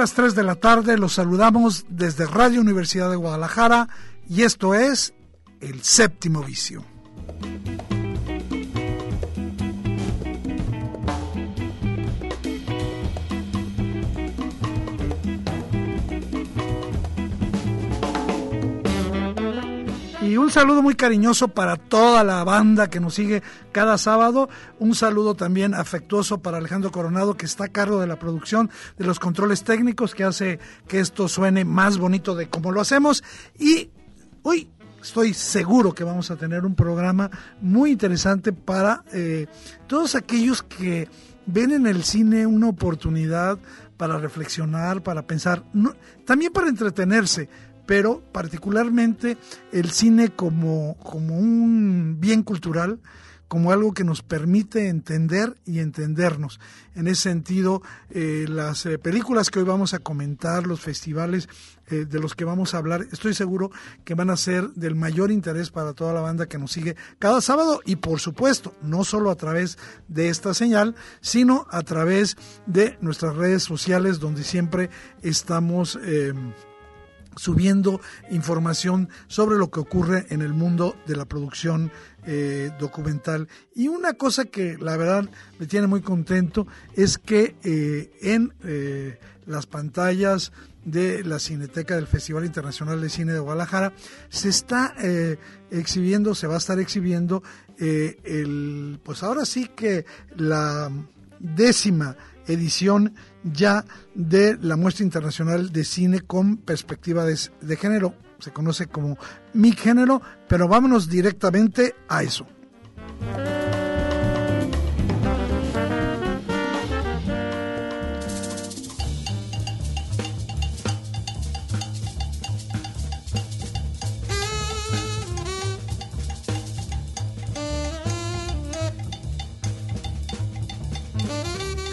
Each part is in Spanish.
Las 3 de la tarde, los saludamos desde Radio Universidad de Guadalajara y esto es El Séptimo Vicio. Y un saludo muy cariñoso para toda la banda que nos sigue cada sábado. Un saludo también afectuoso para Alejandro Coronado, que está a cargo de la producción, de los controles técnicos, que hace que esto suene más bonito de como lo hacemos. Y hoy estoy seguro que vamos a tener un programa muy interesante para eh, todos aquellos que ven en el cine una oportunidad para reflexionar, para pensar, también para entretenerse pero particularmente el cine como, como un bien cultural, como algo que nos permite entender y entendernos. En ese sentido, eh, las eh, películas que hoy vamos a comentar, los festivales eh, de los que vamos a hablar, estoy seguro que van a ser del mayor interés para toda la banda que nos sigue cada sábado y por supuesto, no solo a través de esta señal, sino a través de nuestras redes sociales donde siempre estamos subiendo información sobre lo que ocurre en el mundo de la producción eh, documental. Y una cosa que la verdad me tiene muy contento es que eh, en eh, las pantallas de la Cineteca del Festival Internacional de Cine de Guadalajara se está exhibiendo, se va a estar exhibiendo el, pues ahora sí que la décima edición ya de la muestra internacional de cine con perspectiva de, género. Se conoce como mi género, pero vámonos directamente a eso.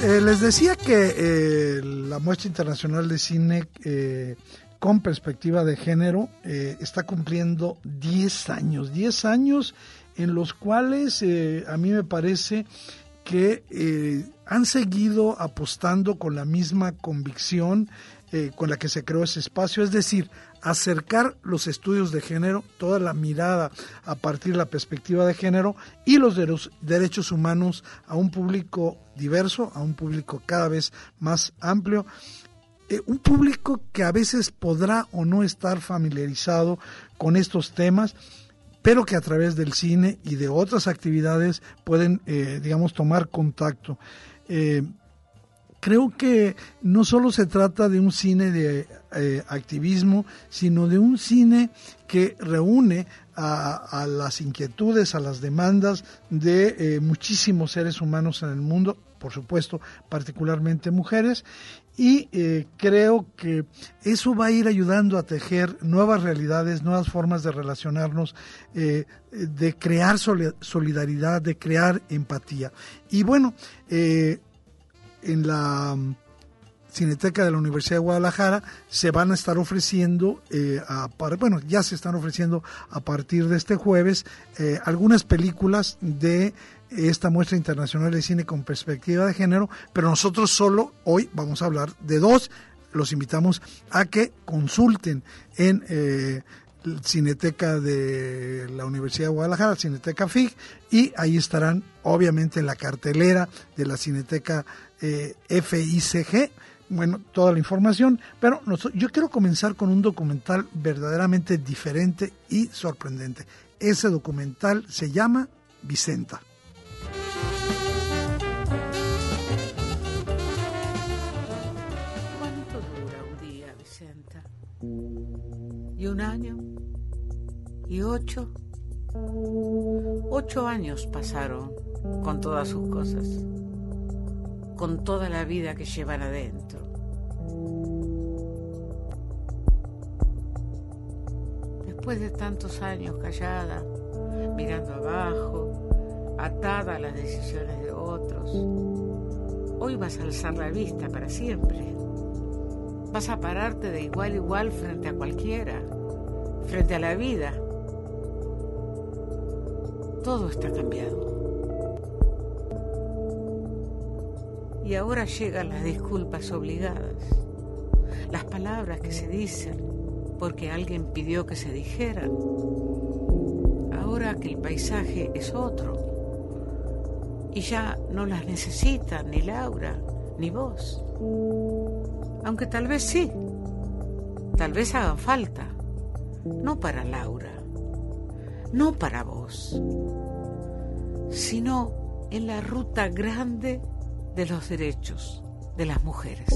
Eh, les decía que eh, la muestra internacional de cine eh, con perspectiva de género está cumpliendo 10 años, 10 años en los cuales a mí me parece que han seguido apostando con la misma convicción con la que se creó ese espacio, es decir, acercar los estudios de género, toda la mirada a partir de la perspectiva de género y los derechos humanos a un público diverso, a un público cada vez más amplio. Eh, un público que a veces podrá o no estar familiarizado con estos temas, pero que a través del cine y de otras actividades pueden, eh, digamos, tomar contacto. Eh, creo que no solo se trata de un cine de eh, activismo, sino de un cine que reúne a, las inquietudes, a las demandas de eh, muchísimos seres humanos en el mundo, por supuesto, particularmente mujeres, y eh, creo que eso va a ir ayudando a tejer nuevas realidades, nuevas formas de relacionarnos, de crear solidaridad, de crear empatía. Y bueno, en la mm, Cineteca de la Universidad de Guadalajara se van a estar ofreciendo, eh, bueno, ya se están ofreciendo a partir de este jueves eh, algunas películas de esta muestra internacional de cine con perspectiva de género, pero nosotros solo hoy vamos a hablar de dos. Los invitamos a que consulten en eh, Cineteca de la Universidad de Guadalajara, Cineteca FIG, y ahí estarán obviamente en la cartelera de la Cineteca eh, FICG, bueno, toda la información, pero yo quiero comenzar con un documental verdaderamente diferente y sorprendente. Ese documental se llama Vicenta. ¿Cuánto dura un día, Vicenta? Y un año, y ocho, ocho años pasaron con todas sus cosas, con toda la vida que llevan adentro. Después de tantos años callada, mirando abajo, atada a las decisiones de otros, hoy vas a alzar la vista para siempre. Vas a pararte de igual a igual frente a cualquiera, frente a la vida. Todo está cambiado. Y ahora llegan las disculpas obligadas, las palabras que se dicen porque alguien pidió que se dijeran. Ahora que el paisaje es otro y ya no las necesitan ni Laura ni vos. Aunque tal vez sí, tal vez hagan falta, no para Laura, no para vos, sino en la ruta grande de los derechos de las mujeres.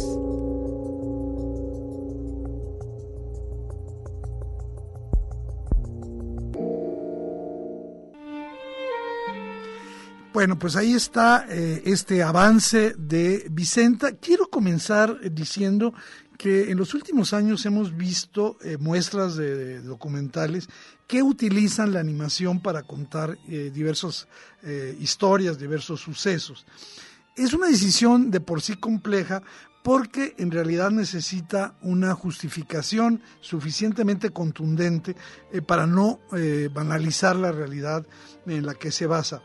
Bueno, pues ahí está eh, este avance de Vicenta. Quiero comenzar diciendo que en los últimos años hemos visto eh, muestras de, documentales que utilizan la animación para contar eh, diversas historias, diversos sucesos. Es una decisión de por sí compleja porque en realidad necesita una justificación suficientemente contundente para no banalizar la realidad en la que se basa.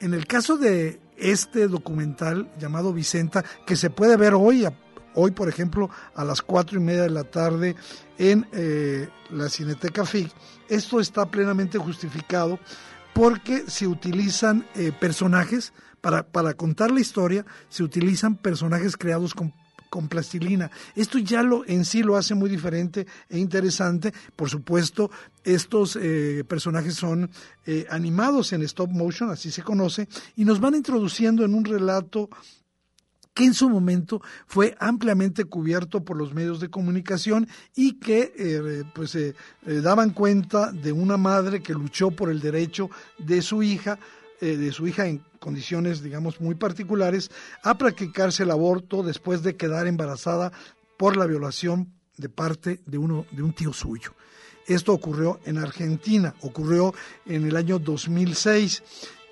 En el caso de este documental llamado Vicenta, que se puede ver hoy, hoy por ejemplo, a las cuatro y media de la tarde en eh, la Cineteca FIG, esto está plenamente justificado porque se utilizan eh, personajes, para, para, contar la historia, se utilizan personajes creados con con plastilina. Esto ya lo en sí lo hace muy diferente e interesante. Por supuesto, estos eh, personajes son eh, animados en stop motion, así se conoce, y nos van introduciendo en un relato que en su momento fue ampliamente cubierto por los medios de comunicación y que eh, pues daban cuenta de una madre que luchó por el derecho de su hija de su hija en condiciones, digamos, muy particulares, a practicarse el aborto después de quedar embarazada por la violación de parte de, uno, de un tío suyo. Esto ocurrió en Argentina, ocurrió en el año 2006.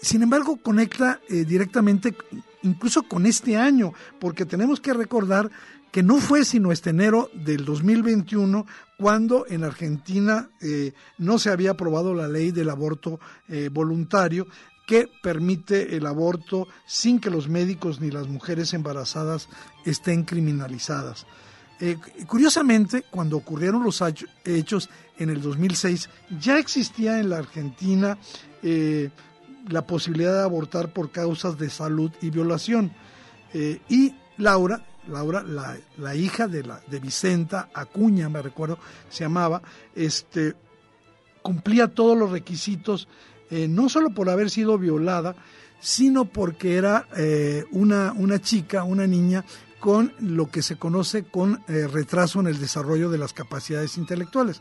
Sin embargo, conecta eh, directamente incluso con este año, porque tenemos que recordar que no fue sino este enero del 2021 cuando en Argentina eh, no se había aprobado la ley del aborto eh, voluntario, que permite el aborto sin que los médicos ni las mujeres embarazadas estén criminalizadas. Eh, curiosamente, cuando ocurrieron los hechos en el 2006, ya existía en la Argentina la posibilidad de abortar por causas de salud y violación. Eh, y Laura, Laura, la, hija de, la, de Vicenta Acuña, me recuerdo, se llamaba, este, cumplía todos los requisitos eh, no solo por haber sido violada, sino porque era eh, una, una chica, una niña con lo que se conoce con retraso en el desarrollo de las capacidades intelectuales.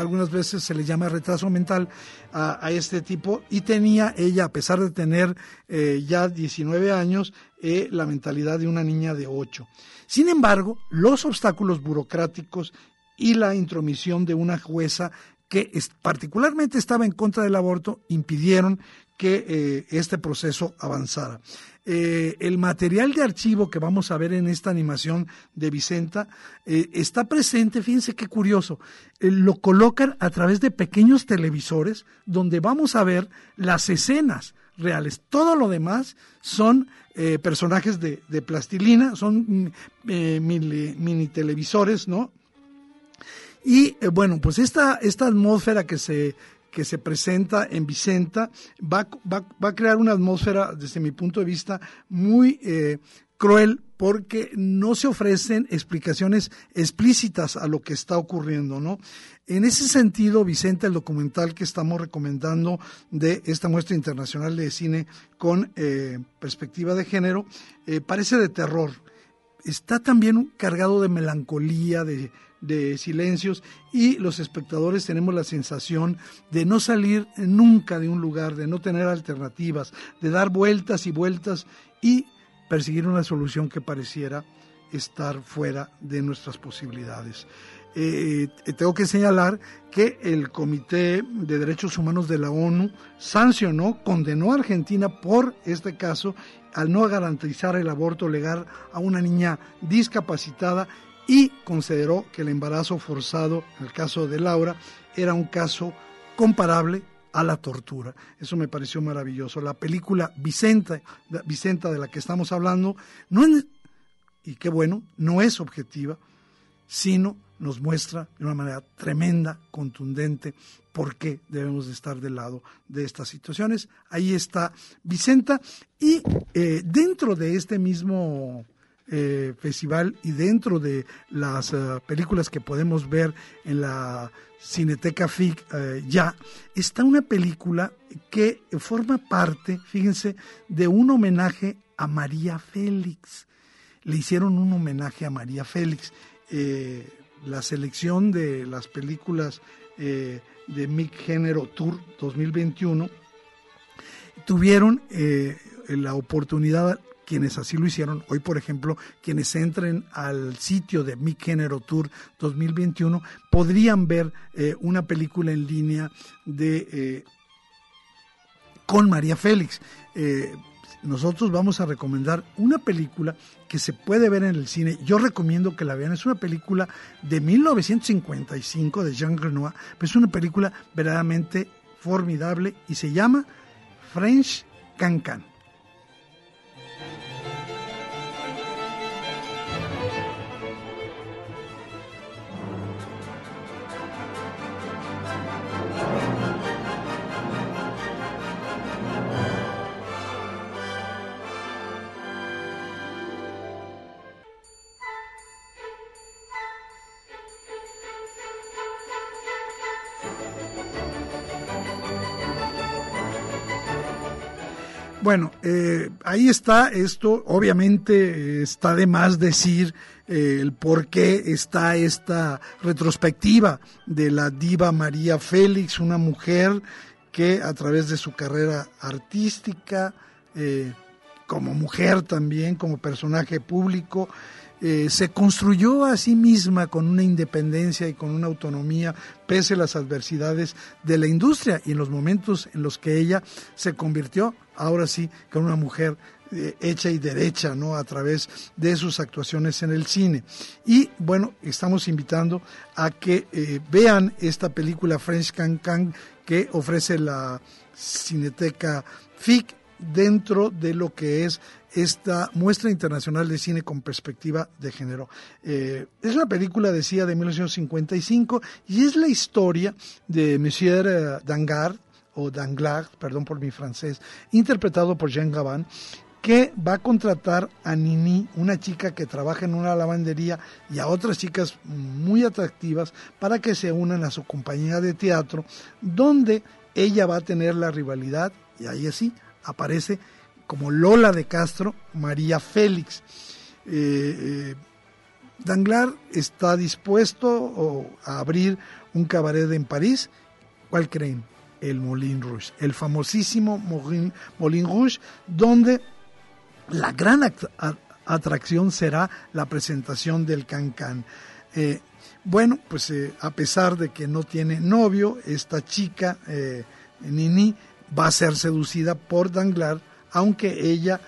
Algunas veces se le llama retraso mental a, este tipo y tenía ella, a pesar de tener ya 19 años, la mentalidad de una niña de 8. Sin embargo, los obstáculos burocráticos y la intromisión de una jueza que particularmente estaba en contra del aborto impidieron que eh, este proceso avanzara. Eh, el material de archivo que vamos a ver en esta animación de Vicenta eh, está presente, fíjense qué curioso, lo colocan a través de pequeños televisores donde vamos a ver las escenas reales. Todo lo demás son personajes de, plastilina, son mm, mini, televisores, ¿no? Y eh, bueno, pues esta atmósfera que se, que se presenta en Vicenta va, va, va, a crear una atmósfera, desde mi punto de vista, muy eh, cruel porque no se ofrecen explicaciones explícitas a lo que está ocurriendo, ¿no? En ese sentido, Vicenta, el documental que estamos recomendando de esta muestra internacional de cine con eh, perspectiva de género, parece de terror está también cargado de melancolía, de, de silencios y los espectadores tenemos la sensación de no salir nunca de un lugar, de no tener alternativas, de dar vueltas y vueltas y perseguir una solución que pareciera estar fuera de nuestras posibilidades. Eh, tengo que señalar que el Comité de Derechos Humanos de la ONU sancionó, condenó a Argentina por este caso al no garantizar el aborto legal a una niña discapacitada y consideró que el embarazo forzado, en el caso de Laura, era un caso comparable a la tortura. Eso me pareció maravilloso. La película Vicenta, Vicenta de la que estamos hablando, no y qué bueno, no es objetiva, sino nos muestra de una manera tremenda, contundente, por qué debemos de estar del lado de estas situaciones. Ahí está Vicenta y eh, dentro de este mismo eh, festival y dentro de las eh, películas que podemos ver en la Cineteca FIC ya, está una película que forma parte, fíjense, de un homenaje a María Félix. Le hicieron un homenaje a María Félix la selección de las películas eh, de Mick Género Tour 2021 tuvieron eh, la oportunidad quienes así lo hicieron, hoy por ejemplo, quienes entren al sitio de Mick Género Tour 2021 podrían ver eh, una película en línea de con María Félix nosotros vamos a recomendar una película que se puede ver en el cine. Yo recomiendo que la vean. Es una película de 1955 de Jean Renoir, es una película verdaderamente formidable y se llama French Cancan. Bueno, eh, ahí está esto, obviamente eh, está de más decir eh, el por qué está esta retrospectiva de la diva María Félix, una mujer que a través de su carrera artística, como mujer también, como personaje público, eh, se construyó a sí misma con una independencia y con una autonomía pese a las adversidades de la industria y en los momentos en los que ella se convirtió, ahora sí, con una mujer eh, hecha y derecha, ¿no? A través de sus actuaciones en el cine. Y bueno, estamos invitando a que eh, vean esta película French Can Can que ofrece la Cineteca FIC dentro de lo que es esta muestra internacional de cine con perspectiva de género. Eh, es una película, decía, de 1955 y es la historia de Monsieur eh, Danglars, o Danglars, perdón por mi francés, interpretado por Jean Gabin, que va a contratar a Nini, una chica que trabaja en una lavandería, y a otras chicas muy atractivas para que se unan a su compañía de teatro, donde ella va a tener la rivalidad, y ahí así aparece como Lola de Castro, María Félix. Eh, eh, Danglar está dispuesto a abrir un cabaret en París. ¿Cuál creen? El Moulin Rouge, el famosísimo Moulin, Rouge, donde la gran atracción será la presentación del Cancan. Eh, bueno, pues a pesar de que no tiene novio, esta chica, Nini, va a ser seducida por Danglar aunque ella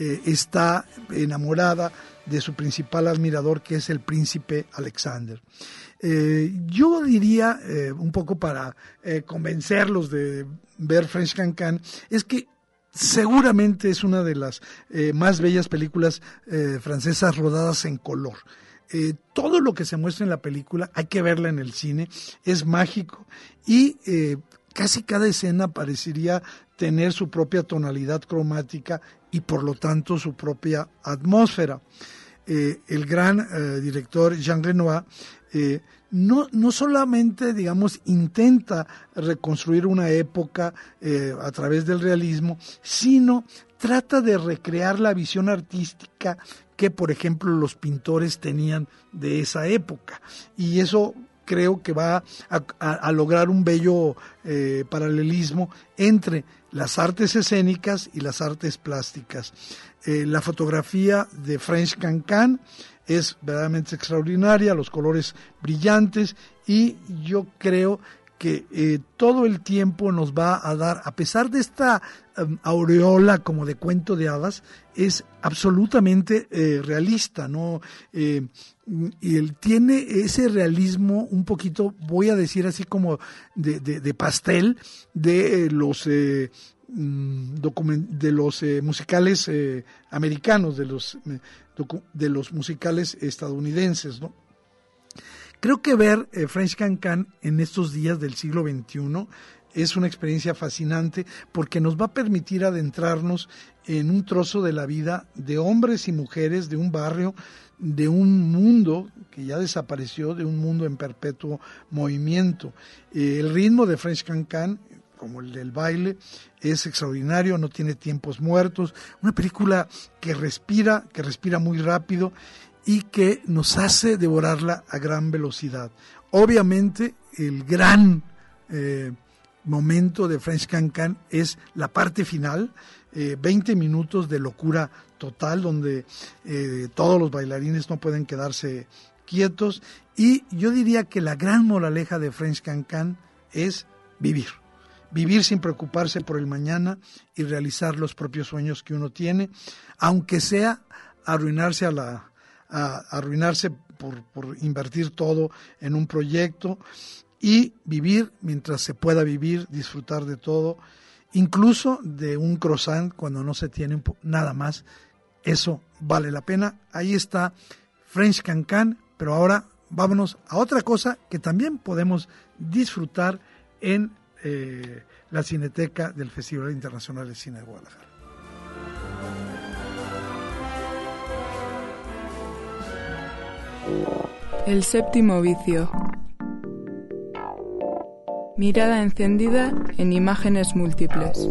eh, está enamorada de su principal admirador, que es el príncipe Alexander. Eh, yo diría, eh, un poco para convencerlos de ver French Cancan, es que seguramente es una de las más bellas películas francesas rodadas en color. todo lo que se muestra en la película hay que verla en el cine, es mágico y casi cada escena parecería tener su propia tonalidad cromática y por lo tanto su propia atmósfera. Eh, el gran eh, director Jean Renoir eh, no, no solamente, digamos, intenta reconstruir una época a través del realismo, sino trata de recrear la visión artística que, por ejemplo, los pintores tenían de esa época. Y eso creo que va a, lograr un bello paralelismo entre las artes escénicas y las artes plásticas. Eh, la fotografía de French Cancan es verdaderamente extraordinaria, los colores brillantes y yo creo que eh, todo el tiempo nos va a dar, a pesar de esta em, aureola como de cuento de hadas, es absolutamente eh, realista, ¿no? Eh, y él tiene ese realismo un poquito, voy a decir así como de, de pastel, de los mm, de los musicales americanos, de los, de los musicales estadounidenses, ¿no? Creo que ver eh, French Cancan en estos días del siglo XXI es una experiencia fascinante porque nos va a permitir adentrarnos en un trozo de la vida de hombres y mujeres de un barrio, de un mundo que ya desapareció, de un mundo en perpetuo movimiento. Eh, el ritmo de French Cancan como el del baile, es extraordinario, no tiene tiempos muertos, una película que respira, que respira muy rápido y que nos hace devorarla a gran velocidad. Obviamente, el gran eh, momento de French Cancan es la parte final, 20 eh, minutos de locura total, donde eh, todos los bailarines no pueden quedarse quietos. Y yo diría que la gran moraleja de French Cancan es vivir. Vivir sin preocuparse por el mañana y realizar los propios sueños que uno tiene, aunque sea arruinarse a la, arruinarse por, por invertir todo en un proyecto y vivir mientras se pueda vivir, disfrutar de todo, incluso de un croissant cuando no se tiene nada más. Eso vale la pena. Ahí está French Cancan, pero ahora vámonos a otra cosa que también podemos disfrutar en eh, la Cineteca del Festival Internacional de Cine de Guadalajara. El séptimo vicio. Mirada encendida en imágenes múltiples.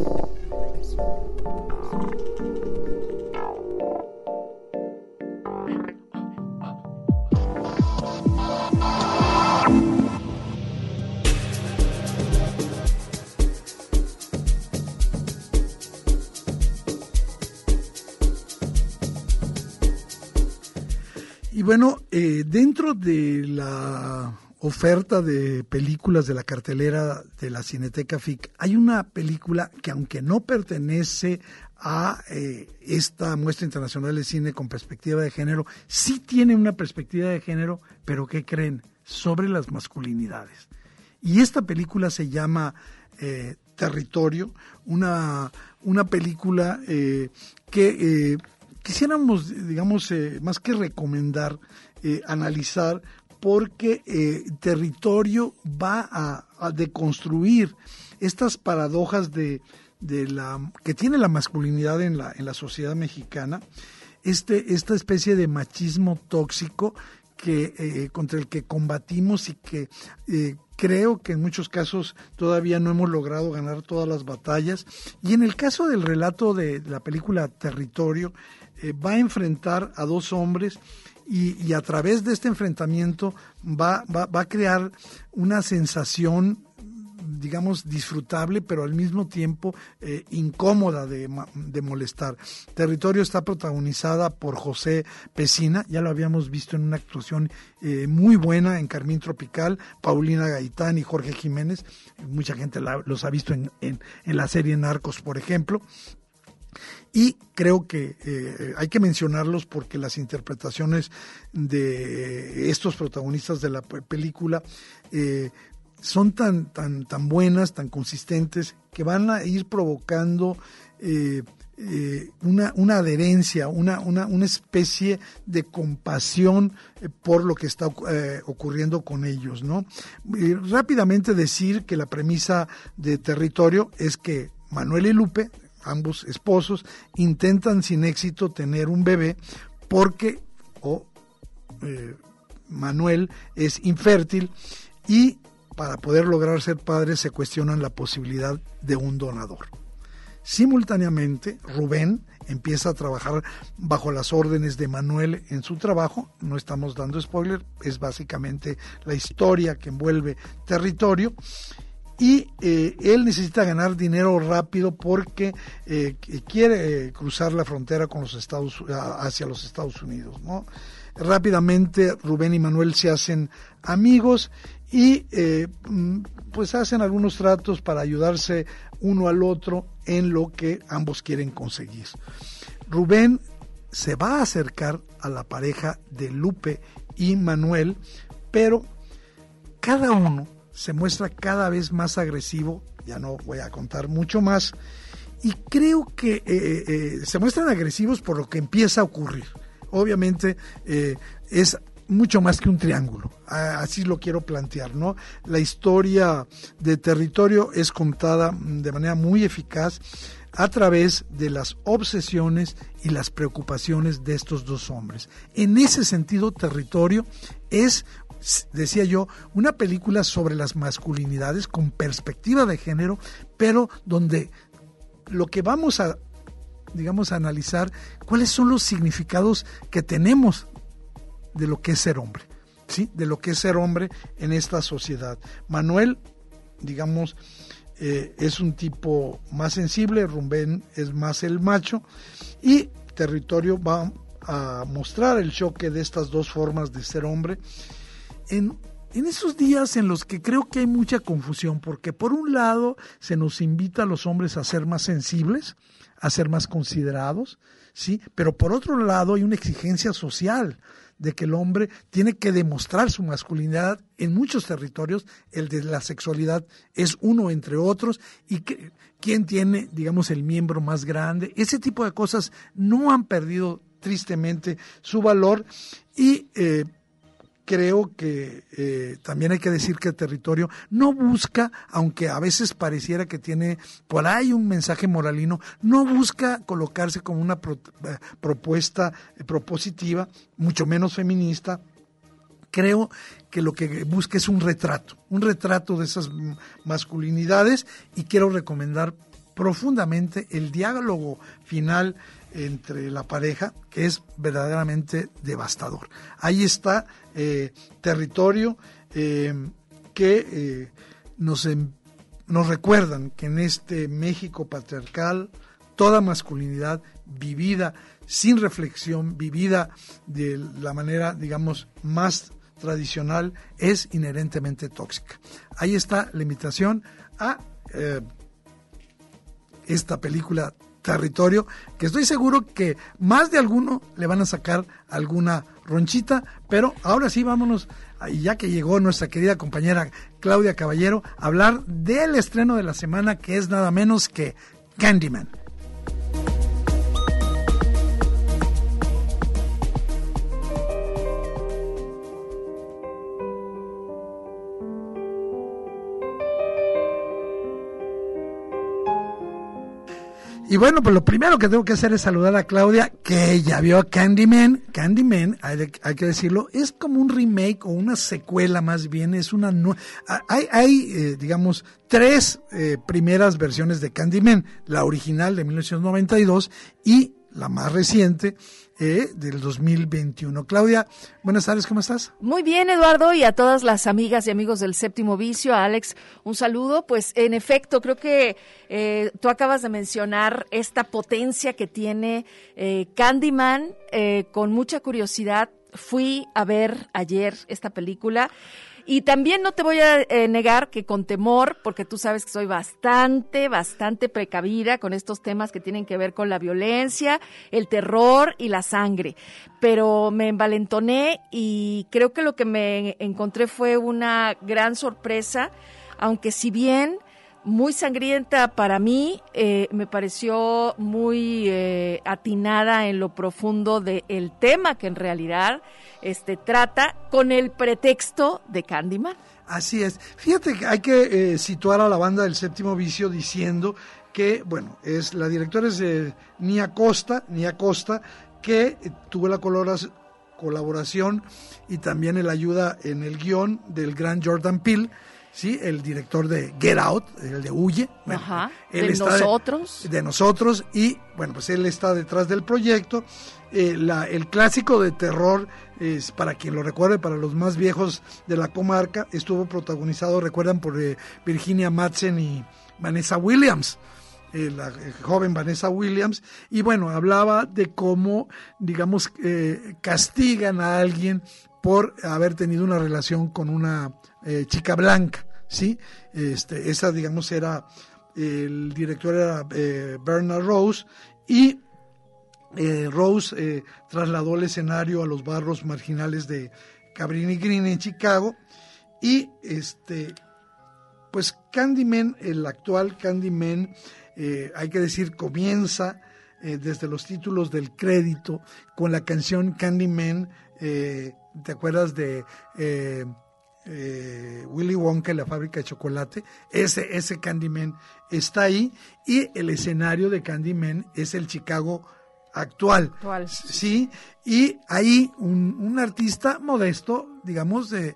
bueno, eh, dentro de la oferta de películas de la cartelera de la Cineteca FIC, hay una película que aunque no pertenece a eh, esta muestra internacional de cine con perspectiva de género, sí tiene una perspectiva de género, pero ¿qué creen? Sobre las masculinidades. Y esta película se llama eh, Territorio, una, una película que quisiéramos, digamos, eh, más que recomendar, eh, analizar, porque eh, territorio va a, deconstruir estas paradojas de, de, la que tiene la masculinidad en la, en la sociedad mexicana, este, esta especie de machismo tóxico que contra el que combatimos y que creo que en muchos casos todavía no hemos logrado ganar todas las batallas. Y en el caso del relato de la película Territorio, eh, va a enfrentar a dos hombres y, a través de este enfrentamiento va, va, a crear una sensación digamos, disfrutable, pero al mismo tiempo eh, incómoda de, molestar. Territorio está protagonizada por José Pesina, ya lo habíamos visto en una actuación eh, muy buena en Carmín Tropical, Paulina Gaitán y Jorge Jiménez, mucha gente los ha visto en, en la serie Narcos, por ejemplo. Y creo que eh, hay que mencionarlos porque las interpretaciones de estos protagonistas de la película eh, son tan, tan, tan buenas, tan consistentes, que van a ir provocando eh, una, una, adherencia, una, una, una, especie de compasión por lo que está ocurriendo con ellos. ¿no? rápidamente decir que la premisa de territorio es que Manuel y Lupe, ambos esposos, intentan sin éxito tener un bebé porque eh, Manuel es infértil y para poder lograr ser padres se cuestionan la posibilidad de un donador. Simultáneamente, Rubén empieza a trabajar bajo las órdenes de Manuel en su trabajo. No estamos dando spoiler, es básicamente la historia que envuelve territorio. Y eh, él necesita ganar dinero rápido porque eh, quiere eh, cruzar la frontera con los Estados, hacia los Estados Unidos. ¿no? Rápidamente Rubén y Manuel se hacen amigos y mm, pues hacen algunos tratos para ayudarse uno al otro en lo que ambos quieren conseguir. Rubén se va a acercar a la pareja de Lupe y Manuel, pero cada uno se muestra cada vez más agresivo, ya no voy a contar mucho más, y creo que eh, eh, eh, se muestran agresivos por lo que empieza a ocurrir. Obviamente es mucho más que un triángulo, así lo quiero plantear, ¿no? La historia de territorio es contada de manera muy eficaz a través de las obsesiones y las preocupaciones de estos dos hombres. En ese sentido, territorio es decía yo, una película sobre las masculinidades con perspectiva de género, pero donde lo que vamos a digamos a analizar cuáles son los significados que tenemos de lo que es ser hombre, ¿sí? De lo que es ser hombre en esta sociedad. Manuel, digamos, eh, es un tipo más sensible, Rumbén es más el macho y Territorio va a mostrar el choque de estas dos formas de ser hombre en, esos días en los que creo que hay mucha confusión, porque por un lado se nos invita a los hombres a ser más sensibles, a ser más considerados, ¿sí? Pero por otro lado hay una exigencia social de que el hombre tiene que demostrar su masculinidad en muchos territorios, el de la sexualidad es uno entre otros, y que, quién tiene, digamos, el miembro más grande. Ese tipo de cosas no han perdido tristemente su valor y eh, creo que eh, también hay que decir que el territorio no busca, aunque a veces pareciera que tiene por ahí un mensaje moralino, no busca colocarse como una eh, propuesta eh, propositiva, mucho menos feminista. Creo que lo que busca es un retrato, un retrato de esas masculinidades y quiero recomendar profundamente el diálogo final entre la pareja, que es verdaderamente devastador. Ahí está eh, territorio eh, que eh, nos, nos recuerdan que en este México patriarcal, toda masculinidad vivida sin reflexión, vivida de la manera, digamos, más tradicional, es inherentemente tóxica. Ahí está la invitación a esta película territorio, que estoy seguro que más de alguno le van a sacar alguna ronchita, pero ahora sí vámonos, ya que llegó nuestra querida compañera Claudia Caballero, a hablar del estreno de la semana que es nada menos que Candyman. Y bueno, pues lo primero que tengo que hacer es saludar a Claudia, que ya vio a Candyman. Candyman, hay, hay que decirlo, es como un remake o una secuela más bien, es una... hay, hay eh, digamos, tres eh, primeras versiones de Candyman, la original de 1992 y la más reciente eh, del 2021. Claudia, buenas tardes, ¿cómo estás? Muy bien, Eduardo, y a todas las amigas y amigos del séptimo vicio, a Alex, un saludo. Pues en efecto, creo que eh, tú acabas de mencionar esta potencia que tiene eh, Candyman, con mucha curiosidad. Fui a ver ayer esta película y también no te voy a eh, negar que con temor, porque tú sabes que soy bastante, bastante precavida con estos temas que tienen que ver con la violencia, el terror y la sangre. Pero me envalentoné y creo que lo que me encontré fue una gran sorpresa, aunque si bien muy sangrienta para mí, eh, me pareció muy eh, atinada en lo profundo del tema que en realidad este, trata con el pretexto de Candyman. Así es. Fíjate que hay que eh, situar a la banda del séptimo vicio diciendo que, bueno, es la directora es Nia Costa, Nia Costa, que tuvo la colaboración y también el ayuda en el guion del gran Jordan Peele ¿sí? El director de Get Out, el de Huye. Ajá, de nosotros. De, nosotros y, bueno, pues él está detrás del proyecto. Eh, la, el clásico de terror, es, para quien lo recuerde, para los más viejos de la comarca, estuvo protagonizado, recuerdan, por eh, Virginia Madsen y Vanessa Williams. Eh, la joven Vanessa Williams, y bueno, hablaba de cómo, digamos, castigan a alguien por haber tenido una relación con una chica blanca. ¿Sí? Este, esa, digamos, era, el director era eh, Bernard Rose y eh, Rose eh, trasladó el escenario a los barrios marginales de Cabrini Green en Chicago y este pues Candyman, el actual Candyman, hay que decir, comienza desde los títulos del crédito con la canción Candyman, ¿te acuerdas de eh, Willy Wonka la fábrica de chocolate, ese, ese Candyman está ahí y el escenario de Candyman es el Chicago actual. Sí, y ahí un, artista modesto, digamos, de,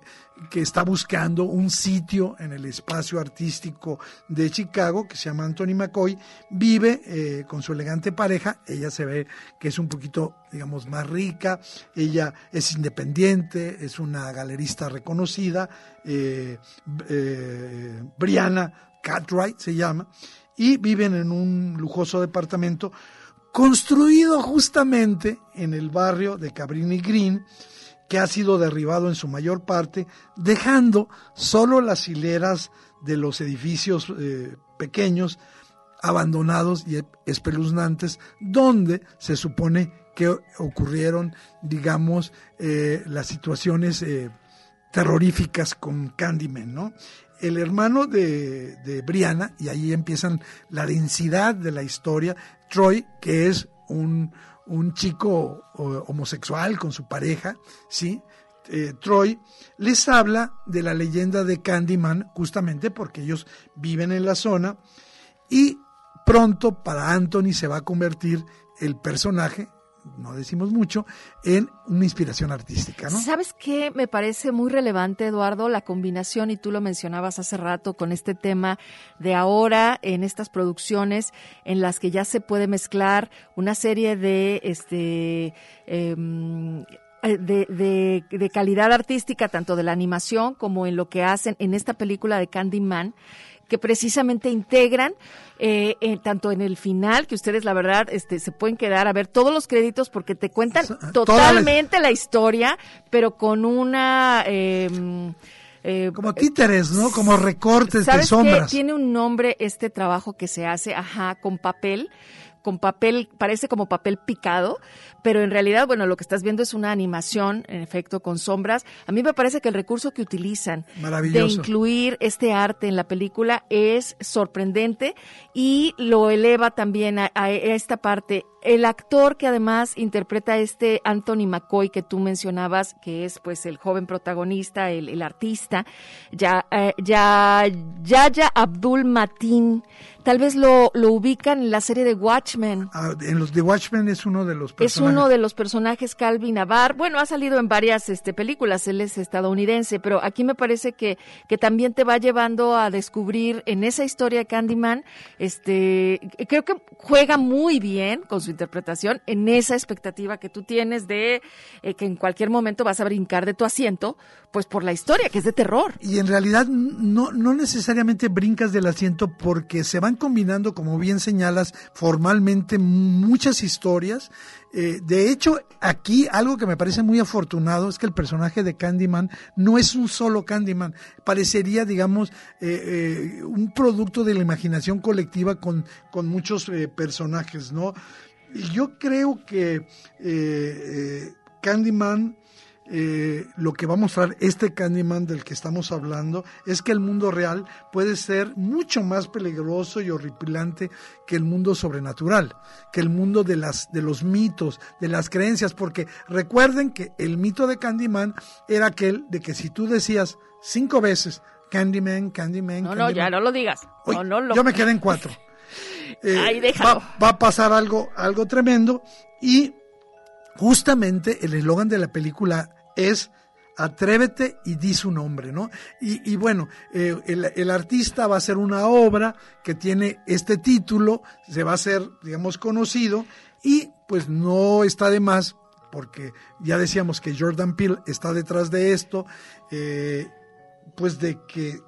que está buscando un sitio en el espacio artístico de Chicago, que se llama Anthony McCoy, vive eh, con su elegante pareja, ella se ve que es un poquito, digamos, más rica, ella es independiente, es una galerista reconocida, eh, eh, Brianna Cartwright se llama, y viven en un lujoso departamento construido justamente en el barrio de Cabrini Green, que ha sido derribado en su mayor parte, dejando solo las hileras de los edificios eh, pequeños, abandonados y espeluznantes, donde se supone que ocurrieron, digamos, eh, las situaciones eh, terroríficas con Candyman, ¿no? el hermano de, de, Brianna, y ahí empiezan la densidad de la historia, Troy, que es un, chico homosexual con su pareja, ¿sí? Eh, Troy, les habla de la leyenda de Candyman, justamente porque ellos viven en la zona, y pronto para Anthony se va a convertir el personaje no decimos mucho, en una inspiración artística. ¿Sabes qué? Me parece muy relevante, Eduardo, la combinación, y tú lo mencionabas hace rato, con este tema de ahora en estas producciones en las que ya se puede mezclar una serie de este em, de, de, calidad artística, tanto de la animación como en lo que hacen en esta película de Candyman, que precisamente integran eh, tanto en el final, que ustedes la verdad este, se pueden quedar a ver todos los créditos porque te cuentan totalmente la... historia, pero con una... Em, eh, como títeres, ¿no? Como recortes de sombras. Qué? Tiene un nombre este trabajo que se hace, ajá, con papel con papel, parece como papel picado, pero en realidad, bueno, lo que estás viendo es una animación, en efecto, con sombras. A mí me parece que el recurso que utilizan de incluir este arte en la película es sorprendente y lo eleva también a, esta parte. El actor que además interpreta a este Anthony McCoy que tú mencionabas, que es pues el joven protagonista, el, artista, ya, eh, ya, Yaya Abdul Matin, tal vez lo, lo ubican en la serie de Watchmen. Ah, en los de Watchmen es uno de los personajes uno de los personajes, Calvin Navar. Bueno, ha salido en varias este, películas, él es estadounidense, pero aquí me parece que, que también te va llevando a descubrir en esa historia Candyman, este, creo que juega muy bien con su interpretación en esa expectativa que tú tienes de eh, que en cualquier momento vas a brincar de tu asiento, pues por la historia, que es de terror. Y en realidad no, no necesariamente brincas del asiento porque se van combinando, como bien señalas, formalmente muchas historias eh, de hecho, aquí algo que me parece muy afortunado es que el personaje de Candyman no es un solo Candyman, parecería, digamos, eh, eh, un producto de la imaginación colectiva con, con muchos personajes, ¿no? Y yo creo que Candyman eh, lo que va a mostrar este Candyman del que estamos hablando es que el mundo real puede ser mucho más peligroso y horripilante que el mundo sobrenatural, que el mundo de, las, de los mitos, de las creencias, porque recuerden que el mito de Candyman era aquel de que si tú decías cinco veces Candyman, Candyman, no, no, ya no lo digas. Yo me quedé en cuatro. Eh, va, va, a pasar algo, algo tremendo y justamente el eslogan de la película es atrévete y di su nombre, ¿no? Y, bueno, eh, el, artista va a hacer una obra que tiene este título, se va a hacer, digamos, conocido y pues no está de más, porque ya decíamos que Jordan Peele está detrás de esto, eh, pues de que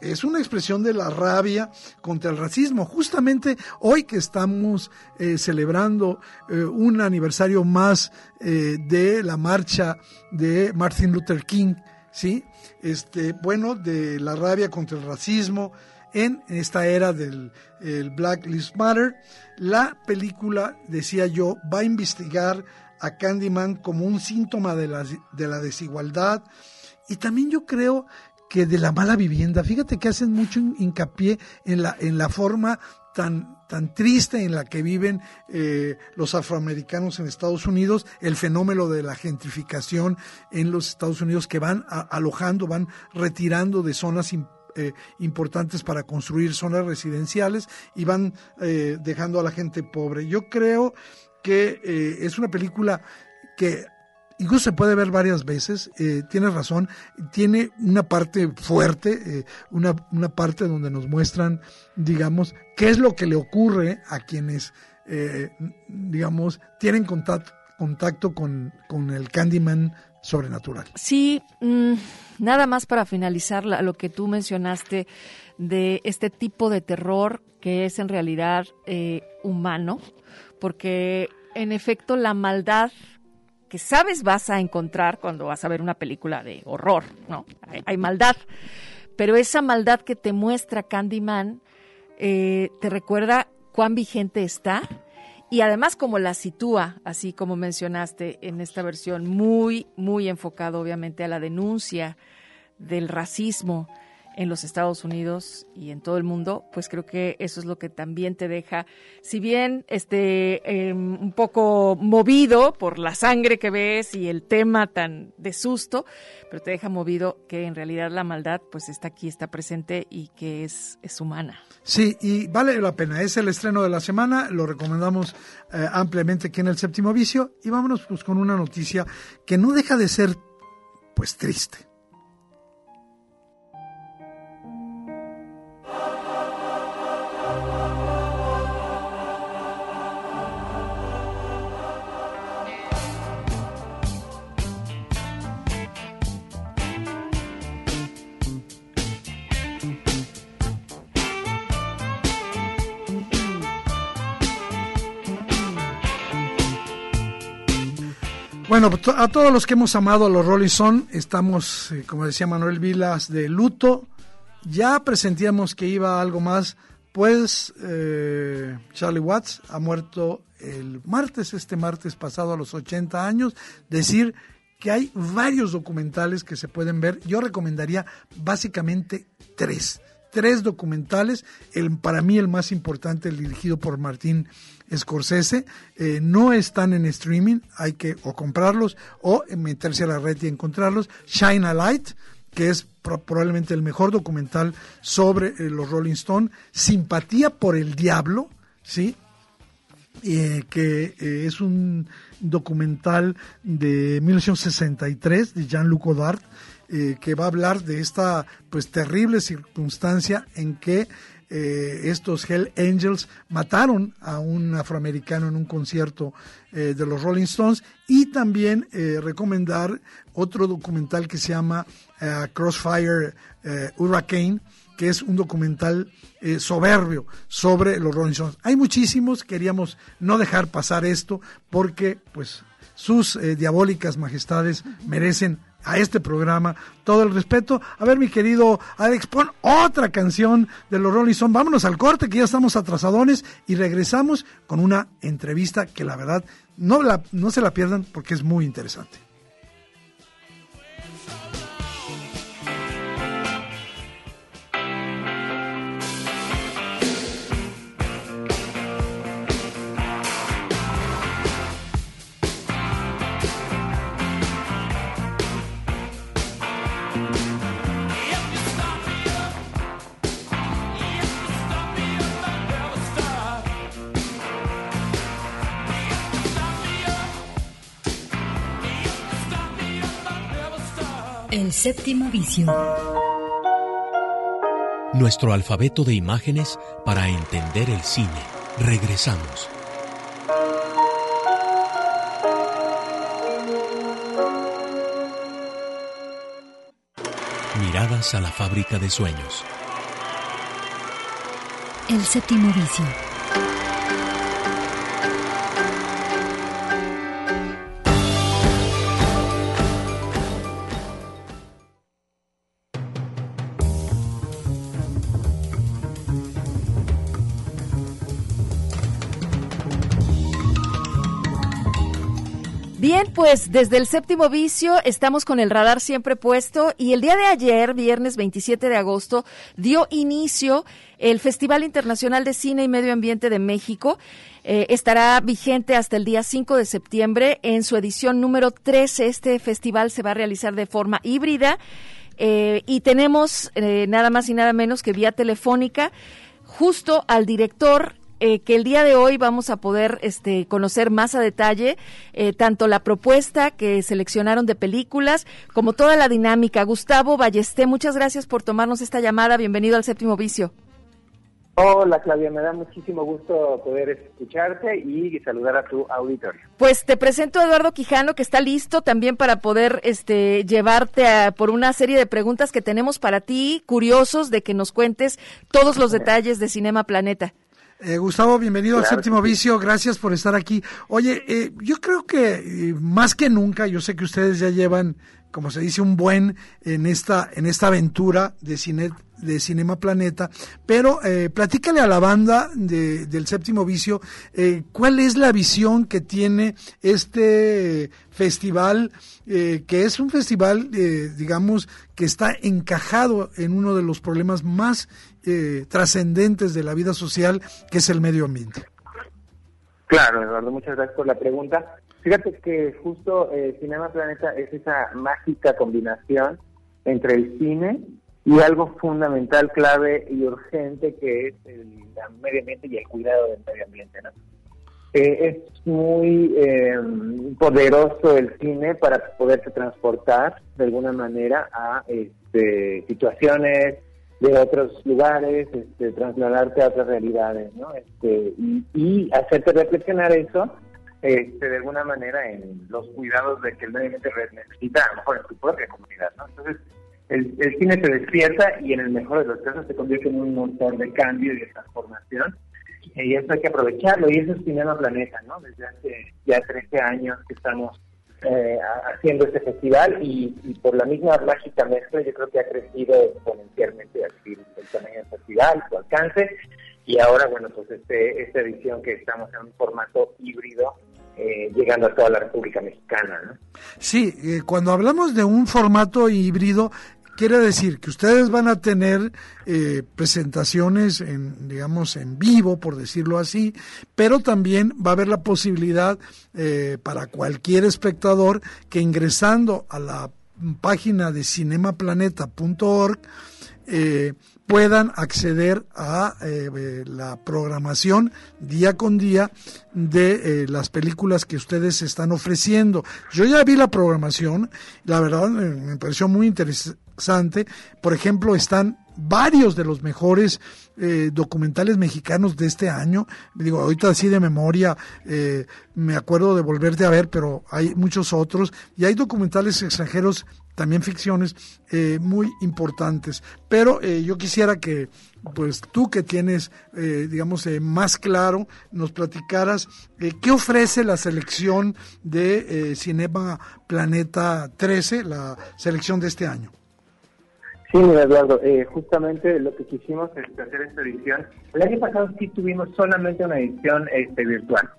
es una expresión de la rabia contra el racismo. Justamente hoy que estamos eh, celebrando eh, un aniversario más eh, de la marcha de Martin Luther King, ¿sí? Este, bueno, de la rabia contra el racismo en esta era del Black Lives Matter, la película, decía yo, va a investigar a Candyman como un síntoma de la, de la desigualdad y también yo creo que de la mala vivienda. Fíjate que hacen mucho hincapié en la, en la forma tan, tan triste en la que viven eh, los afroamericanos en Estados Unidos, el fenómeno de la gentrificación en los Estados Unidos que van alojando, van retirando de zonas eh, importantes para construir zonas residenciales y van eh, dejando a la gente pobre. Yo creo que es una película que Incluso se puede ver varias veces, eh, tienes razón, tiene una parte fuerte, eh, una, una, parte donde nos muestran, digamos, qué es lo que le ocurre a quienes, eh, digamos, tienen contacto, contacto con, con, el Candyman sobrenatural. Sí, mm, nada más para finalizar lo que tú mencionaste de este tipo de terror que es en realidad humano, porque en efecto la maldad sabes vas a encontrar cuando vas a ver una película de horror, ¿no? Hay, maldad, pero esa maldad que te muestra Candyman eh, te recuerda cuán vigente está y además como la sitúa, así como mencionaste en esta versión, muy, muy enfocado obviamente a la denuncia del racismo en los Estados Unidos y en todo el mundo, pues creo que eso es lo que también te deja, si bien este em, un poco movido por la sangre que ves y el tema tan de susto, pero te deja movido que en realidad la maldad pues está aquí, está presente y que es, es humana. Sí, y vale la pena, es el estreno de la semana, lo recomendamos eh, ampliamente aquí en el séptimo vicio y vámonos pues con una noticia que no deja de ser pues triste. Bueno, a todos los que hemos amado a los Rolling Stones, estamos, eh, como decía Manuel Vilas, de luto. Ya presentíamos que iba algo más, pues eh, Charlie Watts ha muerto el martes, este martes pasado a los 80 años. Decir que hay varios documentales que se pueden ver. Yo recomendaría básicamente tres. Tres documentales. El, para mí el más importante, el dirigido por Martín Scorsese, eh, no están en streaming, hay que o comprarlos o meterse a la red y encontrarlos. Shine a Light, que es probablemente el mejor documental sobre eh, los Rolling Stones. Simpatía por el Diablo, ¿sí? Eh, que es un documental de 1963 de Jean-Luc Godard, que va a hablar de esta pues terrible circunstancia en que eh, estos Hell Angels mataron a un afroamericano en un concierto eh, de los Rolling Stones y también eh, recomendar otro documental que se llama Crossfire Hurricane que es un documental soberbio sobre los Rolling Stones. Hay muchísimos, queríamos no dejar pasar esto porque pues sus diabólicas majestades merecen a este programa todo el respeto. A ver, mi querido Alex, pon otra canción de los Rolling Stones. Vámonos al corte, que ya estamos atrasadones, y regresamos con una entrevista que la verdad no, la, no se la pierdan porque es muy interesante. Séptimo vicio. Nuestro alfabeto de imágenes para entender el cine. Regresamos. Miradas a la fábrica de sueños. El séptimo vicio. Pues desde el séptimo vicio estamos con el radar siempre puesto y el día de ayer, viernes 27 de agosto, dio inicio el Festival Internacional de Cine y Medio Ambiente de México. Eh, estará vigente hasta el día 5 de septiembre en su edición número 13. Este festival se va a realizar de forma híbrida eh, y tenemos eh, nada más y nada menos que vía telefónica justo al director eh, que el día de hoy vamos a poder este, conocer más a detalle eh, tanto la propuesta que seleccionaron de películas como toda la dinámica. Gustavo Ballesté, muchas gracias por tomarnos esta llamada. Bienvenido al Séptimo Vicio. Hola Claudia, me da muchísimo gusto poder escucharte y saludar a tu auditorio. Pues te presento a Eduardo Quijano que está listo también para poder este llevarte a, por una serie de preguntas que tenemos para ti, curiosos de que nos cuentes todos los detalles de Cinema Planeta. Eh, Gustavo, bienvenido al séptimo vicio, gracias por estar aquí. Oye, eh, yo creo que eh, más que nunca, yo sé que ustedes ya llevan, como se dice, un buen en esta, en esta aventura de cine, de Cinema Planeta, pero eh, platícale a la banda de, del séptimo vicio, eh, ¿cuál es la visión que tiene este festival, eh, que es un festival, digamos, que está encajado en uno de los problemas más eh, trascendentes de la vida social, que es el medio ambiente. Claro, Eduardo, muchas gracias por la pregunta. Fíjate que justo eh, Cinema Planeta es esa mágica combinación entre el cine y algo fundamental, clave y urgente que es el, medio ambiente y el cuidado del medio ambiente. ¿no? Eh, es muy eh, poderoso el cine para poderse transportar de alguna manera a este, situaciones de otros lugares, este, trasladarte a otras realidades, ¿no? Este, y, y hacerte reflexionar eso, este, de alguna manera en los cuidados de que el medio ambiente necesita, a lo mejor en tu propia comunidad, ¿no? Entonces, el, el cine se despierta y en el mejor de los casos se convierte en un motor de cambio y de transformación, y eso hay que aprovecharlo, y eso es Cinema Planeta, ¿no? Desde hace ya 13 años que estamos eh, haciendo este festival y, por la misma mágica mezcla yo creo que ha crecido exponencialmente el, el tamaño del festival, su alcance y ahora bueno pues este esta edición que estamos en un formato híbrido eh, llegando a toda la República Mexicana. ¿no? Sí, eh, cuando hablamos de un formato híbrido quiere decir que ustedes van a tener eh, presentaciones en digamos en vivo por decirlo así pero también va a haber la posibilidad eh, para cualquier espectador que ingresando a la página de cinemaplaneta.org eh, puedan acceder a eh, la programación día con día de eh, las películas que ustedes están ofreciendo. Yo ya vi la programación, la verdad me pareció muy Por ejemplo, están varios de los mejores eh, documentales mexicanos de este año. Digo, ahorita así de memoria, eh, me acuerdo de volverte a ver, pero hay muchos otros. Y hay documentales extranjeros, también ficciones, eh, muy importantes. Pero eh, yo quisiera que, pues tú que tienes, eh, digamos, más claro, nos platicaras qué ofrece la selección de Cinema Planeta 13, la selección de este año. Sí, mira, Eduardo, eh, justamente lo que quisimos es hacer esta edición. El año pasado sí tuvimos solamente una edición este, virtual,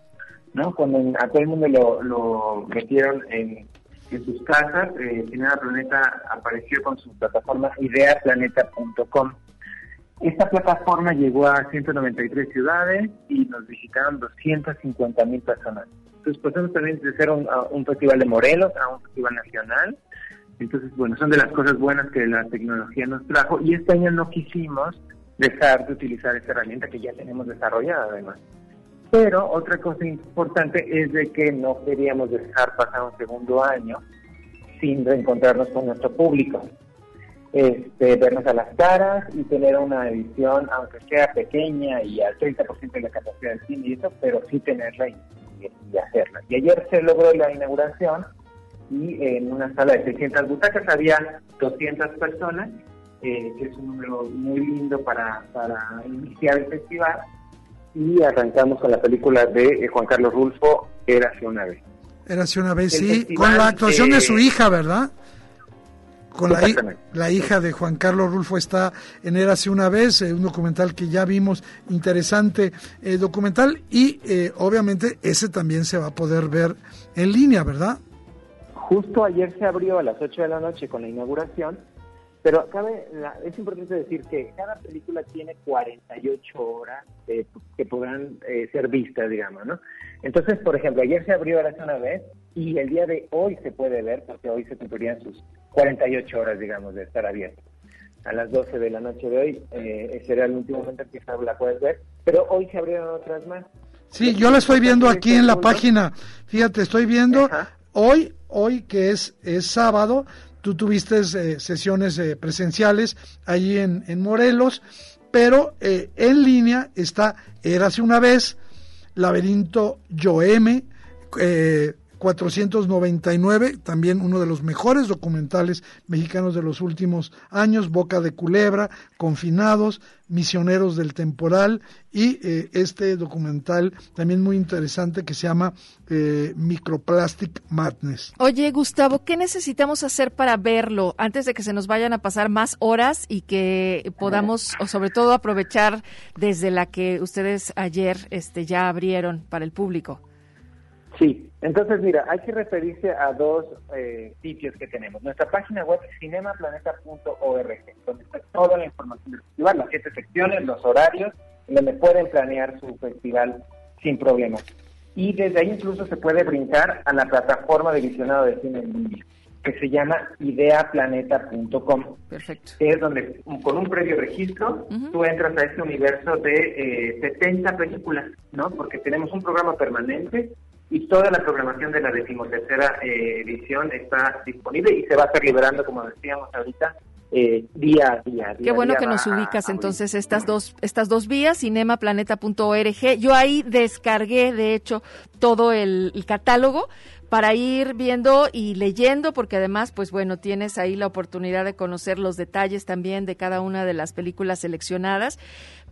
¿no? Cuando a todo el mundo lo, metieron en, en sus casas, eh, Cinema Planeta apareció con su plataforma ideaplaneta.com. Esta plataforma llegó a 193 ciudades y nos visitaron 250 mil personas. Entonces pasamos también de ser un, un festival de Morelos a un festival nacional entonces, bueno, son de las cosas buenas que la tecnología nos trajo y este año no quisimos dejar de utilizar esta herramienta que ya tenemos desarrollada además. Pero otra cosa importante es de que no queríamos dejar pasar un segundo año sin reencontrarnos con nuestro público. Este, vernos a las caras y tener una edición, aunque sea pequeña y al 30% de la capacidad del cine y eso, pero sí tenerla y, y, hacerla. Y ayer se logró la inauguración y en una sala de 600 butacas había 200 personas, eh, que es un número muy lindo para, para iniciar el festival. Y arrancamos con la película de eh, Juan Carlos Rulfo, Érase una vez. Érase una vez, sí, con la actuación de su hija, ¿verdad? con la, la, hija de Juan Carlos Rulfo está en Érase una vez, eh, un documental que ya vimos, interesante eh, documental, y eh, obviamente ese también se va a poder ver en línea, ¿verdad? Justo ayer se abrió a las 8 de la noche con la inauguración, pero cabe, es importante decir que cada película tiene 48 horas que podrán ser vistas, digamos, ¿no? Entonces, por ejemplo, ayer se abrió Érase una vez y el día de hoy se puede ver, porque hoy se cumplirían sus 48 horas, digamos, de estar abierto. A las 12 de la noche de hoy, eh, ese era el último momento en que la puedes ver, pero hoy se abrieron otras más. Sí, yo la estoy viendo aquí en la página. Fíjate, estoy viendo hoy, hoy que es, es sábado, tú tuviste eh, sesiones eh, presenciales allí en, en Morelos, pero eh, en línea está Érase una vez, Laberinto Yoeme, eh, 499, también uno de los mejores documentales mexicanos de los últimos años, Boca de Culebra, Confinados, Misioneros del Temporal y eh, este documental también muy interesante que se llama eh, Microplastic Madness. Oye, Gustavo, ¿qué necesitamos hacer para verlo antes de que se nos vayan a pasar más horas y que podamos, o sobre todo, aprovechar desde la que ustedes ayer este, ya abrieron para el público? Sí, entonces mira, hay que referirse a dos eh, sitios que tenemos. Nuestra página web es cinemaplaneta.org, donde está toda la información del festival, las siete secciones, los horarios, donde pueden planear su festival sin problemas. Y desde ahí incluso se puede brincar a la plataforma de visionado de cine en línea, que se llama ideaplaneta.com. Perfecto. Es donde con un previo registro tú entras a este universo de eh, 70 películas, ¿no? Porque tenemos un programa permanente y toda la programación de la decimotercera eh, edición está disponible y se va a estar liberando, como decíamos ahorita, eh, día a día. Qué bueno que nos ubicas entonces estas dos estas dos vías, cinemaplaneta.org. Yo ahí descargué, de hecho, todo el, el, catálogo para ir viendo y leyendo, porque además, pues bueno, tienes ahí la oportunidad de conocer los detalles también de cada una de las películas seleccionadas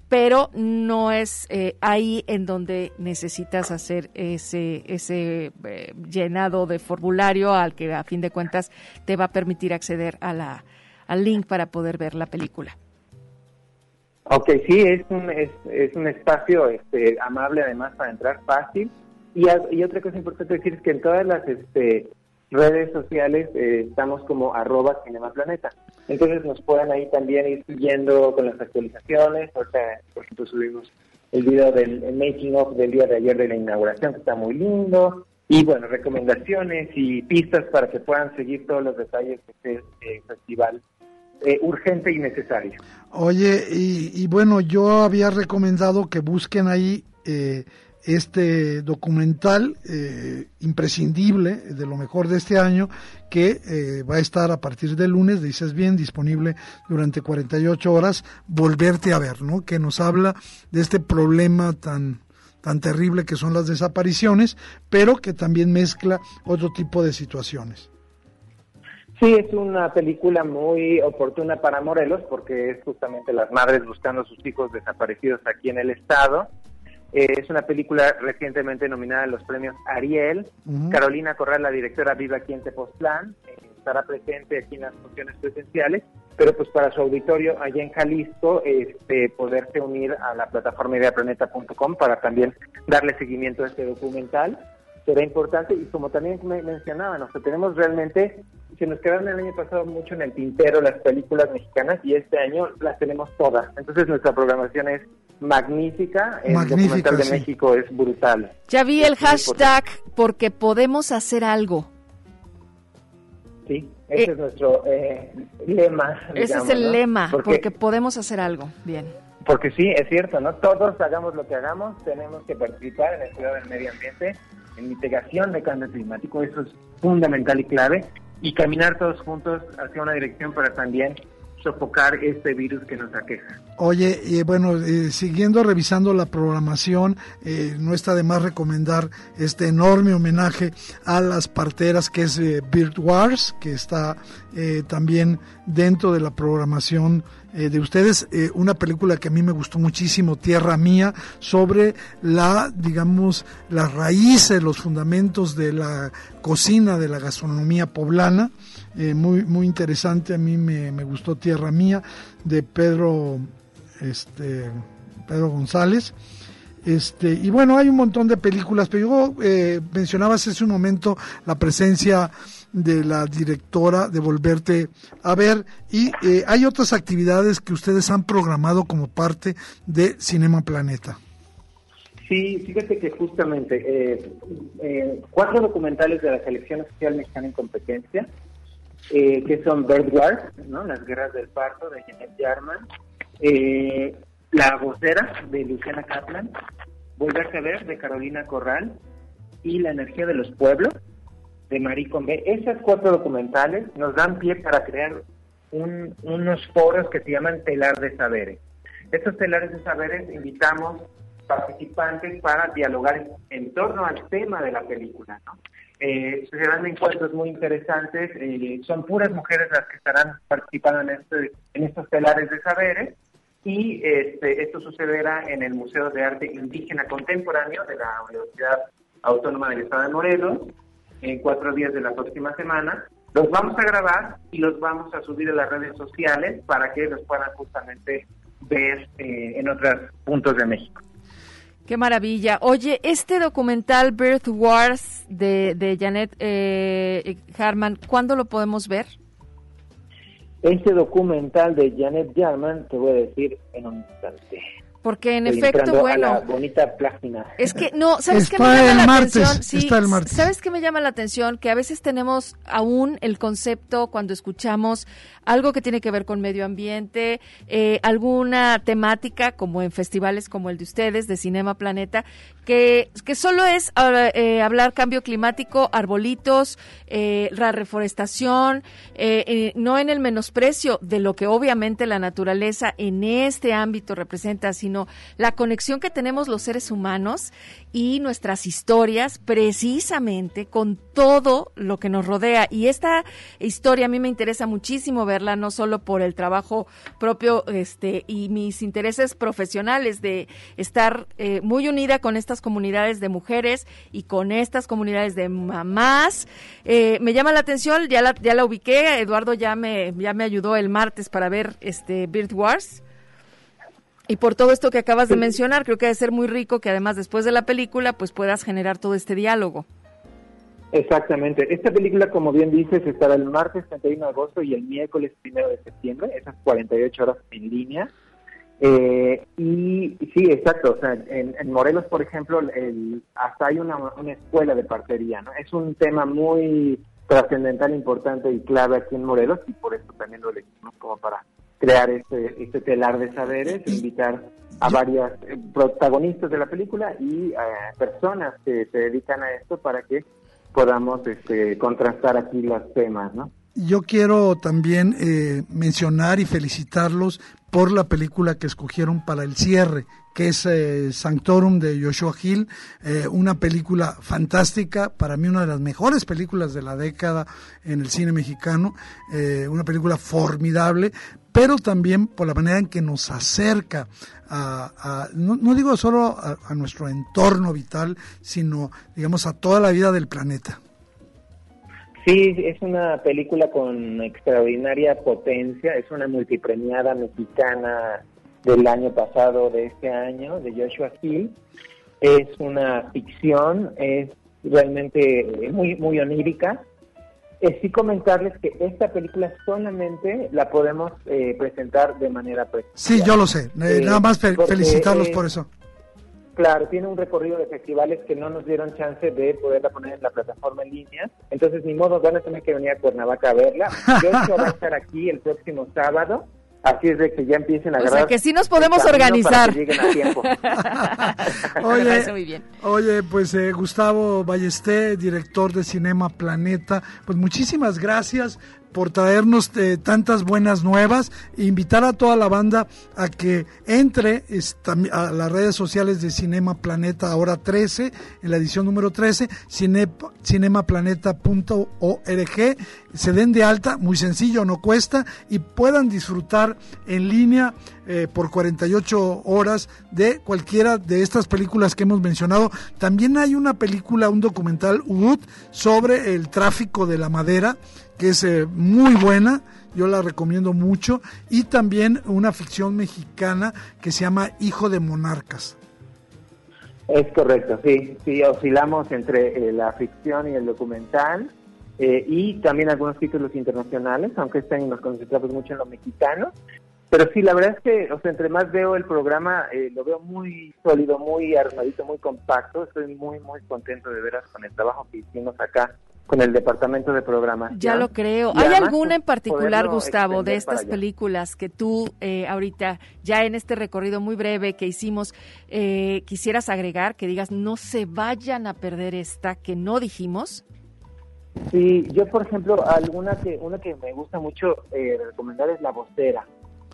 pero no es eh, ahí en donde necesitas hacer ese, ese eh, llenado de formulario al que a fin de cuentas te va a permitir acceder a la, al link para poder ver la película. Ok, sí, es un, es, es un espacio este, amable además para entrar fácil. Y, y otra cosa importante decir es que en todas las este, redes sociales eh, estamos como arroba cinemaplaneta. Entonces nos pueden ahí también ir siguiendo con las actualizaciones. por ejemplo, subimos el video del making of del día de ayer de la inauguración, que está muy lindo. Y bueno, recomendaciones y pistas para que puedan seguir todos los detalles de este eh, festival eh, urgente y necesario. Oye, y, y, bueno, yo había recomendado que busquen ahí eh, este documental eh, imprescindible de lo mejor de este año que eh, va a estar a partir del lunes, dices bien, disponible durante 48 horas, volverte a ver, ¿no? Que nos habla de este problema tan tan terrible que son las desapariciones, pero que también mezcla otro tipo de situaciones. Sí, es una película muy oportuna para Morelos porque es justamente las madres buscando a sus hijos desaparecidos aquí en el estado eh, es una película recientemente nominada a los premios Ariel. Carolina Corral, la directora, vive aquí en Tepoztlán. Eh, estará presente aquí en las funciones presenciales, pero pues para su auditorio allá en Jalisco, este, poderse unir a la plataforma ideaplaneta.com para también darle seguimiento a este documental será importante y como también me mencionaban, o sea, tenemos realmente, se nos quedaron el año pasado mucho en el tintero las películas mexicanas y este año las tenemos todas. Entonces nuestra programación es magnífica, el documental de México es brutal. Ya vi el hashtag porque podemos hacer algo. Sí, ese eh, es nuestro eh, lema. ese es el lema, porque podemos hacer algo. Bien. Porque sí, es cierto, ¿no? Todos hagamos lo que hagamos, tenemos que participar en el cuidado del medio ambiente, en mitigación de cambio climático, eso es fundamental y clave. y caminar todos juntos hacia una dirección para también sofocar este virus que nos aqueja. Oye, eh, bueno, eh, siguiendo revisando la programación, eh, no está de más recomendar este enorme homenaje a las parteras que es Bird Wars, que está también dentro de la programación de ustedes. una película que a mí me gustó muchísimo, Tierra Mía, sobre la, digamos, las raíces, los fundamentos de la cocina, de la gastronomía poblana. muy, muy interesante, a mí me, me gustó Tierra Mía, de Pedro este, Pedro González. Este, y bueno, hay un montón de películas, pero yo eh, mencionabas hace un momento la presencia de la directora de Volverte a ver y eh, hay otras actividades que ustedes han programado como parte de Cinema Planeta. Sí, fíjate que justamente eh, cuatro documentales de la selección oficial mexicana en competencia, que son Bird Wars. Las guerras del parto de Janet Jarman, eh, la vocera de Luciana Kaplan, Volverse a ver de Carolina Corral y La energía de los pueblos de Marie Convé. Esas cuatro documentales nos dan pie para crear unos foros que se llaman telar de saberes. Estos telares de saberes invitamos participantes para dialogar en, torno al tema de la película. Eh, se dan encuentros muy interesantes, eh, son puras mujeres las que estarán participando en, este, en estos telares de saberes y este, esto sucederá en el Museo de Arte Indígena Contemporáneo de la Universidad Autónoma del Estado de Morelos en cuatro días de la próxima semana. Los vamos a grabar y los vamos a subir a las redes sociales para que los puedan justamente ver eh, en otros puntos de México. Qué maravilla. Oye, este documental Birth Wars de, de Janet eh, Harman, ¿cuándo lo podemos ver? Este documental de Janet Jarman, te voy a decir en un instante. Porque en efecto, bueno. bonita página. Es que no, ¿sabes qué me llama la atención? Sí, ¿sabes qué me llama la atención? Que a veces tenemos aún el concepto cuando escuchamos algo que tiene que ver con medio ambiente, eh, alguna temática como en festivales como el de ustedes, de Cinema Planeta, que, que solo es eh, hablar cambio climático, arbolitos, eh, la reforestación, no en el menosprecio de lo que obviamente la naturaleza en este ámbito representa, sino la conexión que tenemos los seres humanos y nuestras historias precisamente con todo lo que nos rodea. Y esta historia a mí me interesa muchísimo verla, no solo por el trabajo propio este, y mis intereses profesionales de estar eh, muy unida con estas comunidades de mujeres y con estas comunidades de mamás. Eh, me llama la atención, ya la, ya la ubiqué, Eduardo ya me, ya me ayudó el martes para ver este Bird Wars. Y por todo esto que acabas de mencionar, creo que debe ser muy rico que además después de la película pues puedas generar todo este diálogo. Exactamente. Esta película, como bien dices, estará el martes 31 de agosto y el miércoles 1 de septiembre, esas 48 horas en línea. Eh, y sí, exacto. O sea, en, Morelos, por ejemplo, el, hasta hay una, una escuela de partería, ¿no? Es un tema muy trascendental, importante y clave aquí en Morelos y por eso también lo elegimos como para crear este, este telar de saberes, invitar a varias eh, protagonistas de la película y a personas que se dedican a esto para que podamos este, contrastar aquí los temas, ¿no? Yo quiero también eh, mencionar y felicitarlos por la película que escogieron para el cierre, que es eh, Sanctorum de Joshua Hill, eh, una película fantástica, para mí una de las mejores películas de la década en el cine mexicano, una película formidable, pero también por la manera en que nos acerca a, no, digo solo a nuestro entorno vital, sino digamos a toda la vida del planeta. Sí, es una película con extraordinaria potencia, es una multipremiada mexicana del año pasado, de este año, de Joshua Hill. Es una ficción, es realmente muy, muy onírica. Es sí comentarles que esta película solamente la podemos eh, presentar de manera presencial. Sí, yo lo sé. Eh, nada más felicitarlos por eso. Claro, tiene un recorrido de festivales que no nos dieron chance de poderla poner en la plataforma en línea. Entonces, ni modo, van a tener que venir a Cuernavaca a verla. Yo va a estar aquí el próximo sábado Así es de que ya empiecen a agarrar. O sea que sí nos podemos organizar. oye, muy bien. oye, pues eh, Gustavo Ballesté, director de Cinema Planeta, pues muchísimas gracias por traernos eh, tantas buenas nuevas e invitar a toda la banda a que entre a las redes sociales de Cinema Planeta ahora 13, en la edición número 13, cine, cinemaplaneta.org, se den de alta, muy sencillo, no cuesta, y puedan disfrutar en línea eh, por 48 horas de cualquiera de estas películas que hemos mencionado. También hay una película, un documental UD sobre el tráfico de la madera que es eh, muy buena, yo la recomiendo mucho, y también una ficción mexicana que se llama Hijo de Monarcas. Es correcto, sí, sí, oscilamos entre eh, la ficción y el documental, eh, y también algunos títulos internacionales, aunque este año nos concentramos mucho en lo mexicano. Pero sí, la verdad es que, o sea, entre más veo el programa, lo veo muy sólido, muy armadito, muy compacto. Estoy muy, muy contento de veras con el trabajo que hicimos acá con el departamento de programas. Ya lo creo. ¿Hay alguna en pues, particular, Gustavo, de estas películas que tú eh, ahorita, ya en este recorrido muy breve que hicimos, eh, quisieras agregar, que digas, no se vayan a perder esta que no dijimos? Sí, yo por ejemplo, alguna que, una que me gusta mucho eh, recomendar es La Vocera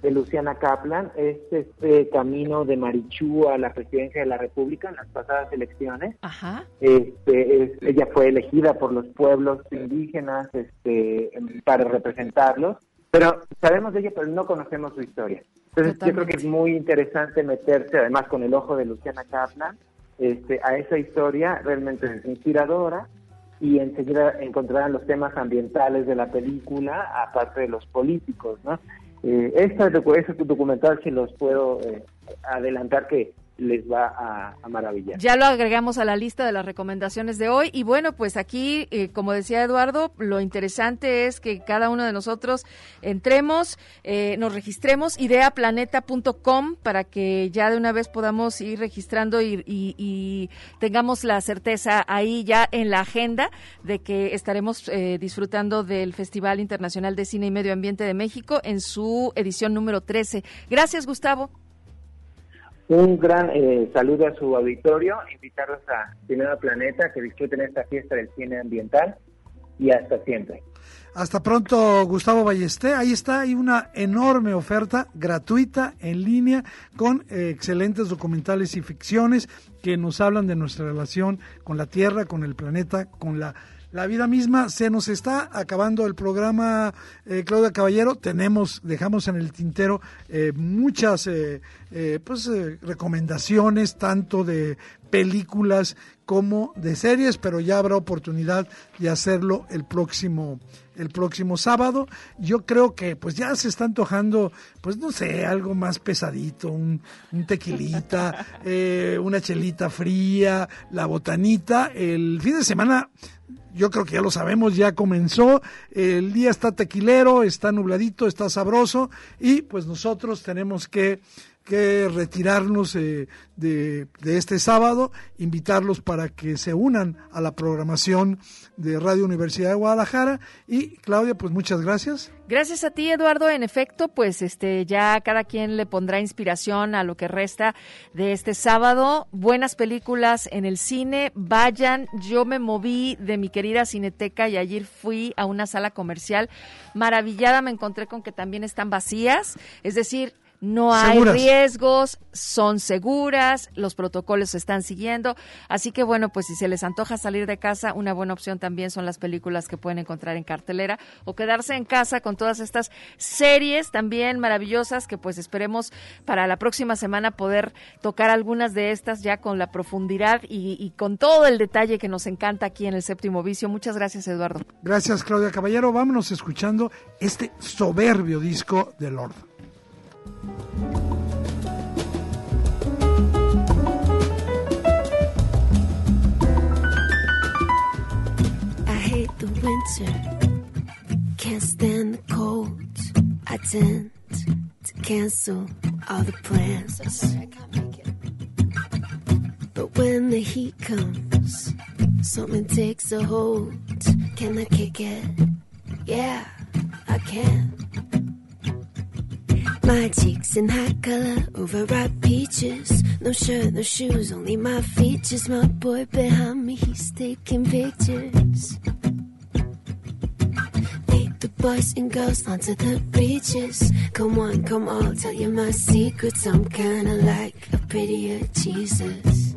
de Luciana Kaplan es este camino de Marichú a la presidencia de la República en las pasadas elecciones. Ajá. Este, ella fue elegida por los pueblos indígenas este, para representarlos, pero sabemos de ella, pero no conocemos su historia. Entonces yo creo que es muy interesante meterse, además con el ojo de Luciana Kaplan, este, a esa historia realmente inspiradora y enseguida encontrarán los temas ambientales de la película, aparte de los políticos, ¿no? Eh, esta, ese documental se los puedo eh, adelantar que les va a, maravillar. Ya lo agregamos a la lista de las recomendaciones de hoy y bueno, pues aquí, eh, como decía Eduardo, lo interesante es que cada uno de nosotros entremos, eh, nos registremos ideaplaneta.com para que ya de una vez podamos ir registrando y, tengamos la certeza ahí ya en la agenda de que estaremos eh, disfrutando del Festival Internacional de Cine y Medio Ambiente de México en su edición número 13. Gracias, Gustavo. Un gran eh, saludo a su auditorio, invitarlos a Cinema Planeta, que disfruten esta fiesta del cine ambiental y hasta siempre. Hasta pronto, Gustavo Ballesté. Ahí está, hay una enorme oferta gratuita en línea con eh, excelentes documentales y ficciones que nos hablan de nuestra relación con la Tierra, con el planeta, con la la vida misma. Se nos está acabando el programa, eh, Claudia Caballero. Tenemos, dejamos en el tintero eh, muchas eh, eh, pues, recomendaciones, tanto de películas como de series, pero ya habrá oportunidad de hacerlo el próximo el próximo sábado. Yo creo que pues ya se está antojando, pues no sé, algo más pesadito, un, un tequilita, una chelita fría, la botanita. El fin de semana yo creo que ya lo sabemos, ya comenzó, el día está tequilero, está nubladito, está sabroso y pues nosotros tenemos que que retirarnos eh, de, este sábado, invitarlos para que se unan a la programación de Radio Universidad de Guadalajara. Y Claudia, pues muchas gracias. Gracias a ti, Eduardo. En efecto, pues este ya cada quien le pondrá inspiración a lo que resta de este sábado. Buenas películas en el cine. Vayan. Yo me moví de mi querida cineteca y ayer fui a una sala comercial maravillada. Me encontré con que también están vacías. Es decir, no hay riesgos, son seguras, los protocolos se están siguiendo. Así que bueno, pues si se les antoja salir de casa, una buena opción también son las películas que pueden encontrar en cartelera o quedarse en casa con todas estas series también maravillosas que pues esperemos para la próxima semana poder tocar algunas de estas ya con la profundidad y, y con todo el detalle que nos encanta aquí en el séptimo vicio. Muchas gracias, Eduardo. Gracias, Claudia Caballero. Vámonos escuchando este soberbio disco de Lord. Winter, can't stand the cold. I tend to cancel all the plans. But when the heat comes, something takes a hold. Can I kick it? Yeah, I can. My cheeks in hot color, overripe peaches. No shirt, no shoes, only my features. My boy behind me, he's taking pictures. Boys and girls onto the beaches. Come on, come on, tell you my secrets. I'm kinda like a prettier Jesus.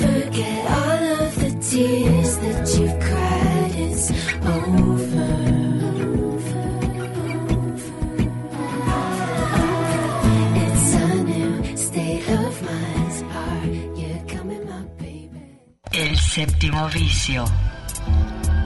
Forget all of the tears that you've cried. It's over. El séptimo vicio.